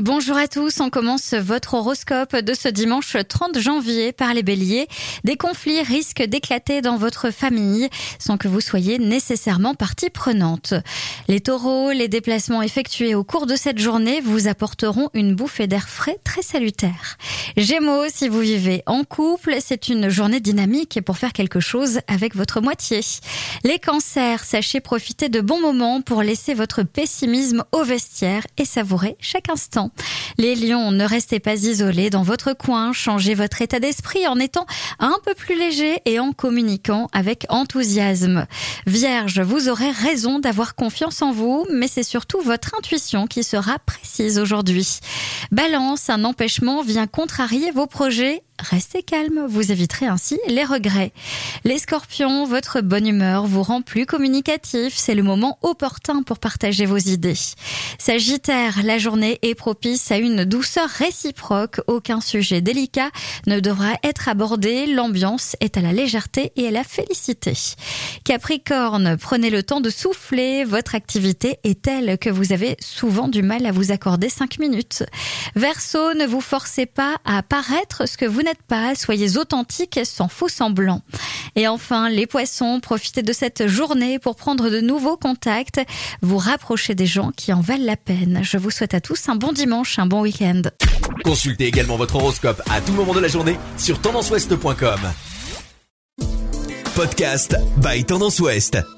Bonjour à tous, on commence votre horoscope de ce dimanche 30 janvier par les béliers. Des conflits risquent d'éclater dans votre famille sans que vous soyez nécessairement partie prenante. Les taureaux, les déplacements effectués au cours de cette journée vous apporteront une bouffée d'air frais très salutaire. Gémeaux, si vous vivez en couple, c'est une journée dynamique pour faire quelque chose avec votre moitié. Les cancers, sachez profiter de bons moments pour laisser votre pessimisme au vestiaire et savourer chaque instant. Les lions, ne restez pas isolés dans votre coin, changez votre état d'esprit en étant un peu plus léger et en communiquant avec enthousiasme. Vierge, vous aurez raison d'avoir confiance en vous, mais c'est surtout votre intuition qui sera précise aujourd'hui. Balance, un empêchement vient contrarier vos projets Restez calme, vous éviterez ainsi les regrets. Les scorpions, votre bonne humeur vous rend plus communicatif, c'est le moment opportun pour partager vos idées. Sagittaire, la journée est propice à une douceur réciproque, aucun sujet délicat ne devra être abordé, l'ambiance est à la légèreté et à la félicité. Capricorne, prenez le temps de souffler, votre activité est telle que vous avez souvent du mal à vous accorder 5 minutes. Verseau, ne vous forcez pas à paraître ce que vous n'êtes pas, soyez authentique sans faux semblant. Et enfin, les poissons, profitez de cette journée pour prendre de nouveaux contacts, vous rapprocher des gens qui en valent la peine. Je vous souhaite à tous un bon dimanche, un bon week-end. Consultez également votre horoscope à tout moment de la journée sur tendanceouest.com. Podcast by Tendance Ouest.